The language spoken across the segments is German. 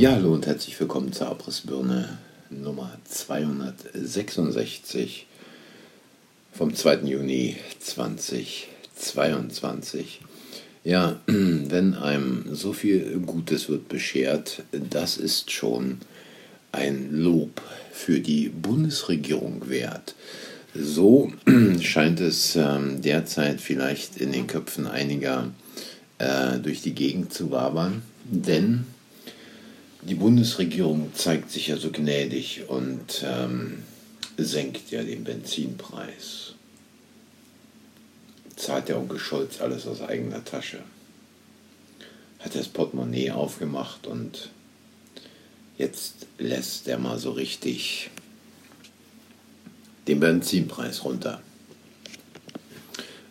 Ja, hallo und herzlich willkommen zur Abrissbirne Nummer 266 vom 2. Juni 2022. Ja, wenn einem so viel Gutes wird beschert, das ist schon ein Lob für die Bundesregierung wert. So scheint es ähm, derzeit vielleicht in den Köpfen einiger äh, durch die Gegend zu wabern, denn die Bundesregierung zeigt sich ja so gnädig und ähm, senkt ja den Benzinpreis. Zahlt der Onkel Scholz alles aus eigener Tasche. Hat das Portemonnaie aufgemacht und jetzt lässt er mal so richtig den Benzinpreis runter.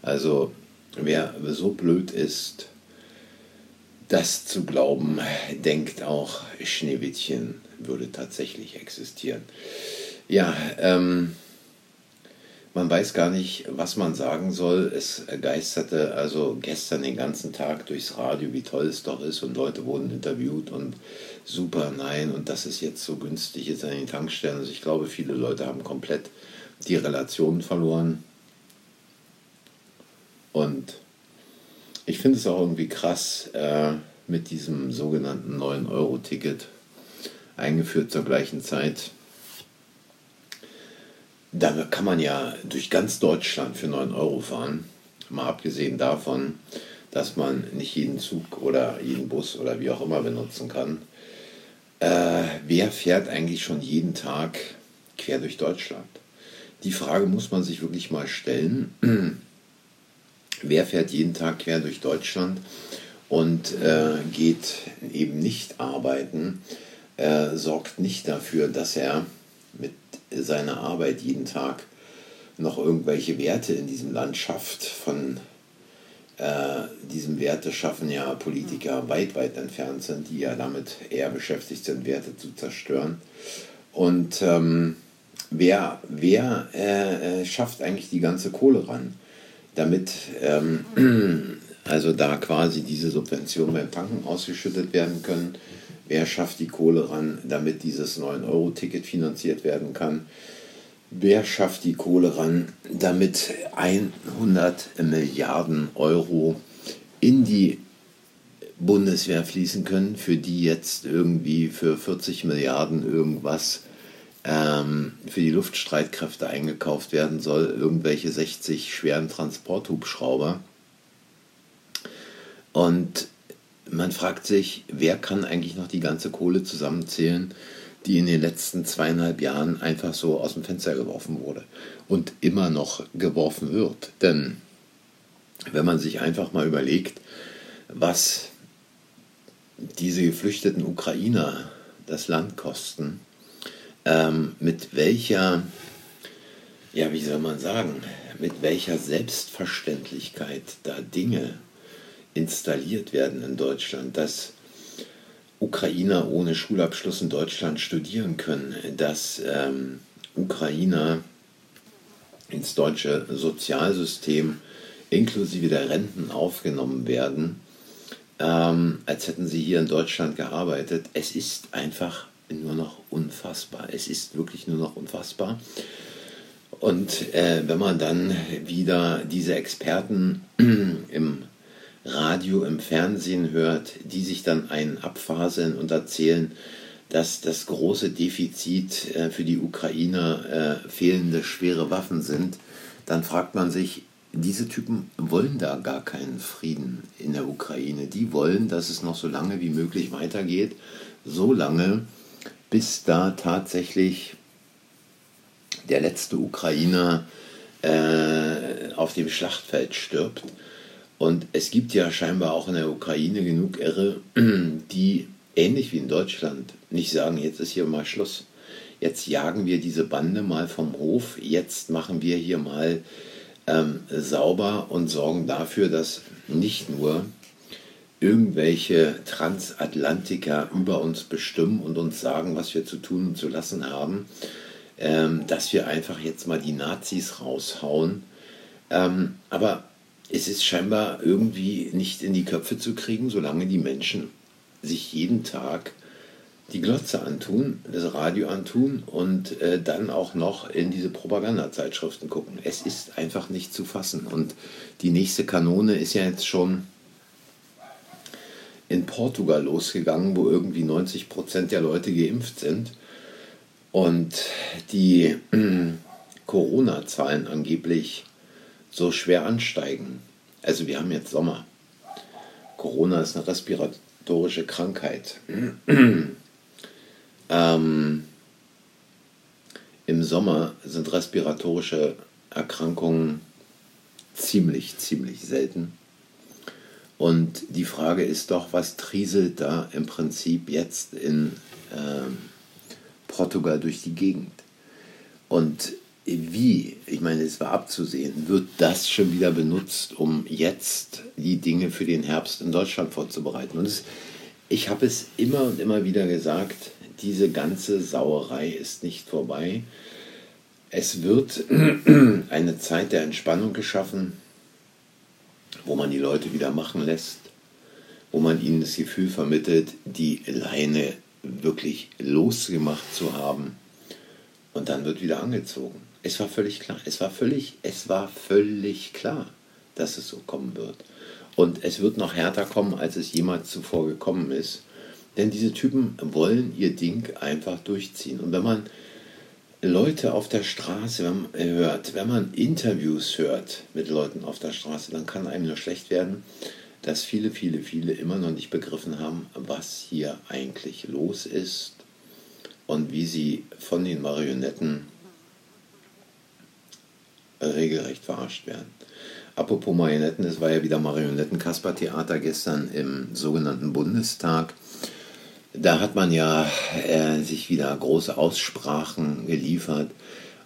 Also wer so blöd ist, das zu glauben, denkt auch Schneewittchen würde tatsächlich existieren. Ja, ähm, man weiß gar nicht, was man sagen soll. Es geisterte also gestern den ganzen Tag durchs Radio, wie toll es doch ist und Leute wurden interviewt und super, nein und das ist jetzt so günstig jetzt an den Tankstellen. Also ich glaube, viele Leute haben komplett die Relation verloren. Und ich finde es auch irgendwie krass äh, mit diesem sogenannten 9-Euro-Ticket, eingeführt zur gleichen Zeit. Da kann man ja durch ganz Deutschland für 9 Euro fahren. Mal abgesehen davon, dass man nicht jeden Zug oder jeden Bus oder wie auch immer benutzen kann. Äh, wer fährt eigentlich schon jeden Tag quer durch Deutschland? Die Frage muss man sich wirklich mal stellen. Wer fährt jeden Tag quer durch Deutschland und äh, geht eben nicht arbeiten, äh, sorgt nicht dafür, dass er mit seiner Arbeit jeden Tag noch irgendwelche Werte in diesem Land schafft. Von äh, diesem Werte schaffen ja Politiker weit, weit entfernt sind, die ja damit eher beschäftigt sind, Werte zu zerstören. Und ähm, wer, wer äh, äh schafft eigentlich die ganze Kohle ran? Damit ähm, also da quasi diese Subventionen beim Tanken ausgeschüttet werden können. Wer schafft die Kohle ran, damit dieses 9-Euro-Ticket finanziert werden kann? Wer schafft die Kohle ran, damit 100 Milliarden Euro in die Bundeswehr fließen können, für die jetzt irgendwie für 40 Milliarden irgendwas ähm, für die Luftstreitkräfte eingekauft werden soll, irgendwelche 60 schweren Transporthubschrauber. Und man fragt sich, wer kann eigentlich noch die ganze Kohle zusammenzählen, die in den letzten zweieinhalb Jahren einfach so aus dem Fenster geworfen wurde und immer noch geworfen wird. Denn wenn man sich einfach mal überlegt, was diese geflüchteten Ukrainer das Land kosten, ähm, mit welcher, ja, wie soll man sagen, mit welcher Selbstverständlichkeit da Dinge installiert werden in Deutschland, dass Ukrainer ohne Schulabschluss in Deutschland studieren können, dass ähm, Ukrainer ins deutsche Sozialsystem inklusive der Renten aufgenommen werden, ähm, als hätten sie hier in Deutschland gearbeitet. Es ist einfach nur noch unfassbar. Es ist wirklich nur noch unfassbar. Und äh, wenn man dann wieder diese Experten im Radio, im Fernsehen hört, die sich dann einen abfaseln und erzählen, dass das große Defizit äh, für die Ukrainer äh, fehlende schwere Waffen sind, dann fragt man sich, diese Typen wollen da gar keinen Frieden in der Ukraine. Die wollen, dass es noch so lange wie möglich weitergeht, so lange, bis da tatsächlich der letzte Ukrainer äh, auf dem Schlachtfeld stirbt. Und es gibt ja scheinbar auch in der Ukraine genug Irre, die ähnlich wie in Deutschland nicht sagen, jetzt ist hier mal Schluss. Jetzt jagen wir diese Bande mal vom Hof, jetzt machen wir hier mal ähm, sauber und sorgen dafür, dass nicht nur irgendwelche Transatlantiker über uns bestimmen und uns sagen, was wir zu tun und zu lassen haben, ähm, dass wir einfach jetzt mal die Nazis raushauen. Ähm, aber es ist scheinbar irgendwie nicht in die Köpfe zu kriegen, solange die Menschen sich jeden Tag die Glotze antun, das Radio antun und äh, dann auch noch in diese Propagandazeitschriften gucken. Es ist einfach nicht zu fassen. Und die nächste Kanone ist ja jetzt schon in Portugal losgegangen, wo irgendwie 90 Prozent der Leute geimpft sind und die äh, Corona-Zahlen angeblich so schwer ansteigen. Also wir haben jetzt Sommer. Corona ist eine respiratorische Krankheit. ähm, Im Sommer sind respiratorische Erkrankungen ziemlich, ziemlich selten. Und die Frage ist doch, was trieselt da im Prinzip jetzt in äh, Portugal durch die Gegend? Und wie, ich meine, es war abzusehen, wird das schon wieder benutzt, um jetzt die Dinge für den Herbst in Deutschland vorzubereiten? Und es, ich habe es immer und immer wieder gesagt, diese ganze Sauerei ist nicht vorbei. Es wird eine Zeit der Entspannung geschaffen wo man die Leute wieder machen lässt, wo man ihnen das Gefühl vermittelt, die Leine wirklich losgemacht zu haben. Und dann wird wieder angezogen. Es war völlig klar. Es war völlig, es war völlig klar, dass es so kommen wird. Und es wird noch härter kommen, als es jemals zuvor gekommen ist. Denn diese Typen wollen ihr Ding einfach durchziehen. Und wenn man Leute auf der Straße hört, wenn man Interviews hört mit Leuten auf der Straße, dann kann einem nur schlecht werden, dass viele, viele, viele immer noch nicht begriffen haben, was hier eigentlich los ist und wie sie von den Marionetten regelrecht verarscht werden. Apropos Marionetten, es war ja wieder Marionetten-Kasper-Theater gestern im sogenannten Bundestag. Da hat man ja äh, sich wieder große Aussprachen geliefert.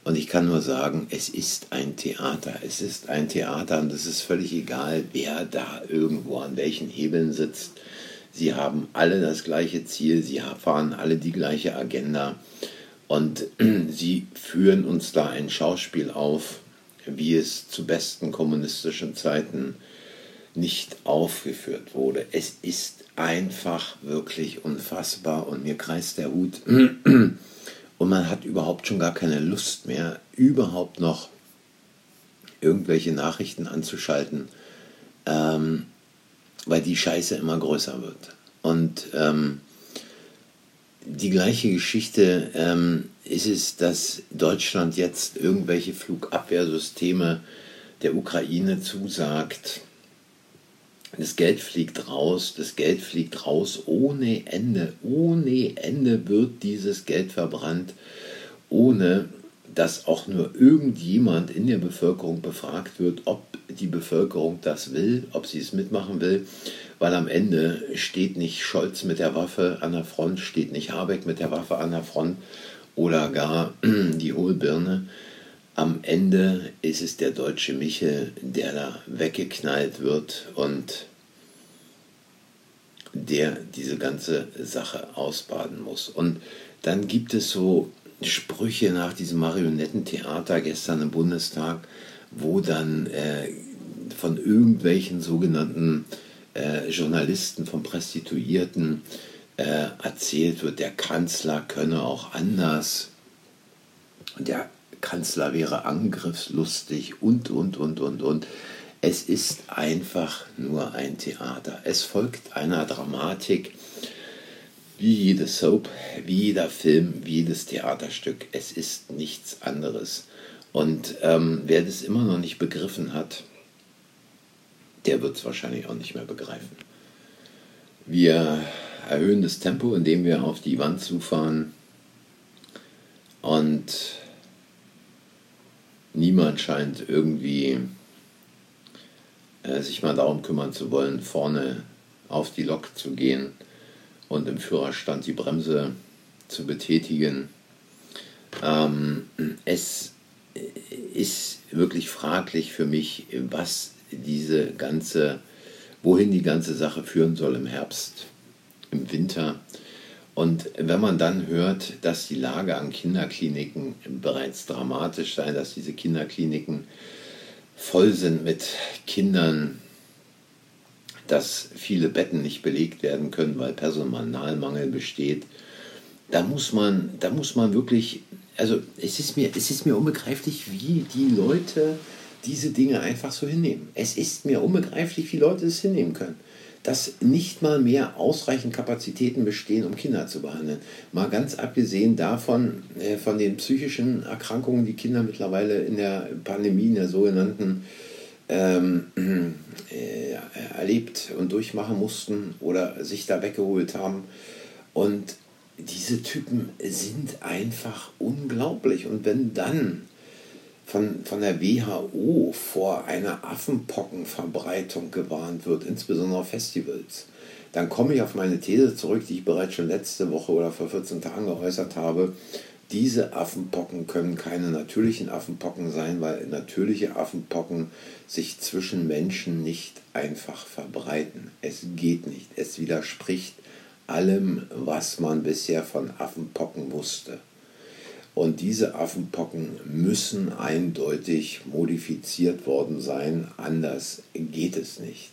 Und ich kann nur sagen, es ist ein Theater. Es ist ein Theater und es ist völlig egal, wer da irgendwo an welchen Hebeln sitzt. Sie haben alle das gleiche Ziel, sie fahren alle die gleiche Agenda und sie führen uns da ein Schauspiel auf, wie es zu besten kommunistischen Zeiten nicht aufgeführt wurde. Es ist einfach wirklich unfassbar und mir kreist der Hut und man hat überhaupt schon gar keine Lust mehr, überhaupt noch irgendwelche Nachrichten anzuschalten, ähm, weil die Scheiße immer größer wird. Und ähm, die gleiche Geschichte ähm, ist es, dass Deutschland jetzt irgendwelche Flugabwehrsysteme der Ukraine zusagt das Geld fliegt raus, das Geld fliegt raus ohne Ende. Ohne Ende wird dieses Geld verbrannt, ohne dass auch nur irgendjemand in der Bevölkerung befragt wird, ob die Bevölkerung das will, ob sie es mitmachen will, weil am Ende steht nicht Scholz mit der Waffe an der Front, steht nicht Habeck mit der Waffe an der Front oder gar die Hohlbirne. Am Ende ist es der deutsche Michel, der da weggeknallt wird und der diese ganze Sache ausbaden muss. Und dann gibt es so Sprüche nach diesem Marionettentheater gestern im Bundestag, wo dann äh, von irgendwelchen sogenannten äh, Journalisten, von Prostituierten äh, erzählt wird, der Kanzler könne auch anders. Der Kanzler wäre angriffslustig und, und, und, und, und. Es ist einfach nur ein Theater. Es folgt einer Dramatik, wie jede Soap, wie jeder Film, wie jedes Theaterstück. Es ist nichts anderes. Und ähm, wer das immer noch nicht begriffen hat, der wird es wahrscheinlich auch nicht mehr begreifen. Wir erhöhen das Tempo, indem wir auf die Wand zufahren und niemand scheint irgendwie äh, sich mal darum kümmern zu wollen, vorne auf die Lok zu gehen und im Führerstand die Bremse zu betätigen. Ähm, es ist wirklich fraglich für mich, was diese ganze, wohin die ganze Sache führen soll im Herbst, im Winter. Und wenn man dann hört, dass die Lage an Kinderkliniken bereits dramatisch sei, dass diese Kinderkliniken voll sind mit Kindern, dass viele Betten nicht belegt werden können, weil Personalmangel besteht, da muss man, da muss man wirklich, also es ist mir, es ist mir unbegreiflich, wie die Leute diese Dinge einfach so hinnehmen. Es ist mir unbegreiflich, wie Leute es hinnehmen können dass nicht mal mehr ausreichend Kapazitäten bestehen, um Kinder zu behandeln. Mal ganz abgesehen davon, äh, von den psychischen Erkrankungen, die Kinder mittlerweile in der Pandemie, in der sogenannten, ähm, äh, erlebt und durchmachen mussten oder sich da weggeholt haben. Und diese Typen sind einfach unglaublich. Und wenn dann von, von der WHO vor einer Affenpockenverbreitung gewarnt wird, insbesondere auf Festivals, dann komme ich auf meine These zurück, die ich bereits schon letzte Woche oder vor 14 Tagen geäußert habe. Diese Affenpocken können keine natürlichen Affenpocken sein, weil natürliche Affenpocken sich zwischen Menschen nicht einfach verbreiten. Es geht nicht. Es widerspricht allem, was man bisher von Affenpocken wusste. Und diese Affenpocken müssen eindeutig modifiziert worden sein, anders geht es nicht.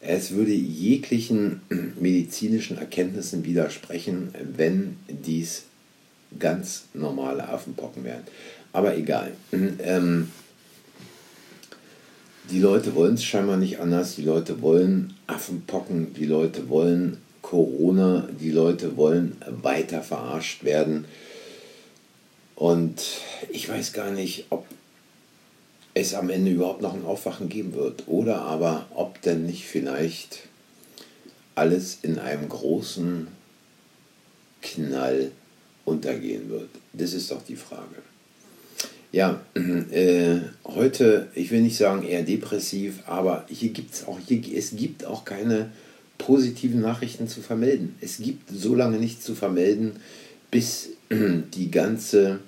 Es würde jeglichen medizinischen Erkenntnissen widersprechen, wenn dies ganz normale Affenpocken wären. Aber egal. Ähm, die Leute wollen es scheinbar nicht anders. Die Leute wollen Affenpocken, die Leute wollen Corona, die Leute wollen weiter verarscht werden. Und ich weiß gar nicht, ob es am Ende überhaupt noch ein Aufwachen geben wird oder aber ob denn nicht vielleicht alles in einem großen Knall untergehen wird. Das ist doch die Frage. Ja, äh, heute, ich will nicht sagen eher depressiv, aber hier gibt es auch, hier, es gibt auch keine positiven Nachrichten zu vermelden. Es gibt so lange nichts zu vermelden, bis die ganze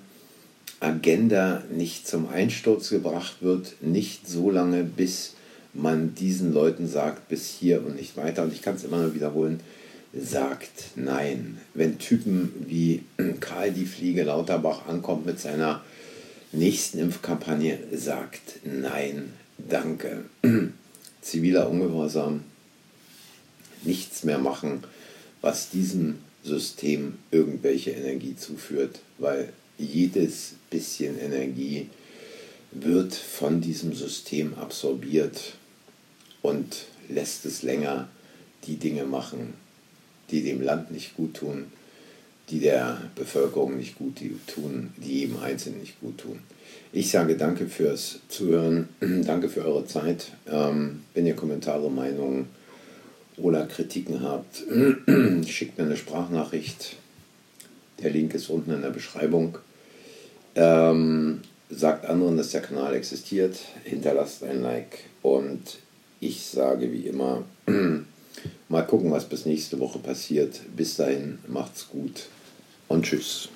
Agenda nicht zum Einsturz gebracht wird, nicht so lange, bis man diesen Leuten sagt, bis hier und nicht weiter. Und ich kann es immer nur wiederholen, sagt nein. Wenn Typen wie Karl die Fliege Lauterbach ankommt mit seiner nächsten Impfkampagne, sagt nein, danke. Ziviler Ungehorsam, nichts mehr machen, was diesem System irgendwelche Energie zuführt, weil jedes bisschen Energie wird von diesem System absorbiert und lässt es länger die Dinge machen, die dem Land nicht gut tun, die der Bevölkerung nicht gut tun, die jedem Einzelnen nicht gut tun. Ich sage danke fürs Zuhören, danke für eure Zeit. Ähm, wenn ihr Kommentare, Meinungen oder Kritiken habt, schickt mir eine Sprachnachricht der Link ist unten in der Beschreibung. Ähm, sagt anderen, dass der Kanal existiert. Hinterlasst ein Like. Und ich sage wie immer, mal gucken, was bis nächste Woche passiert. Bis dahin, macht's gut und tschüss.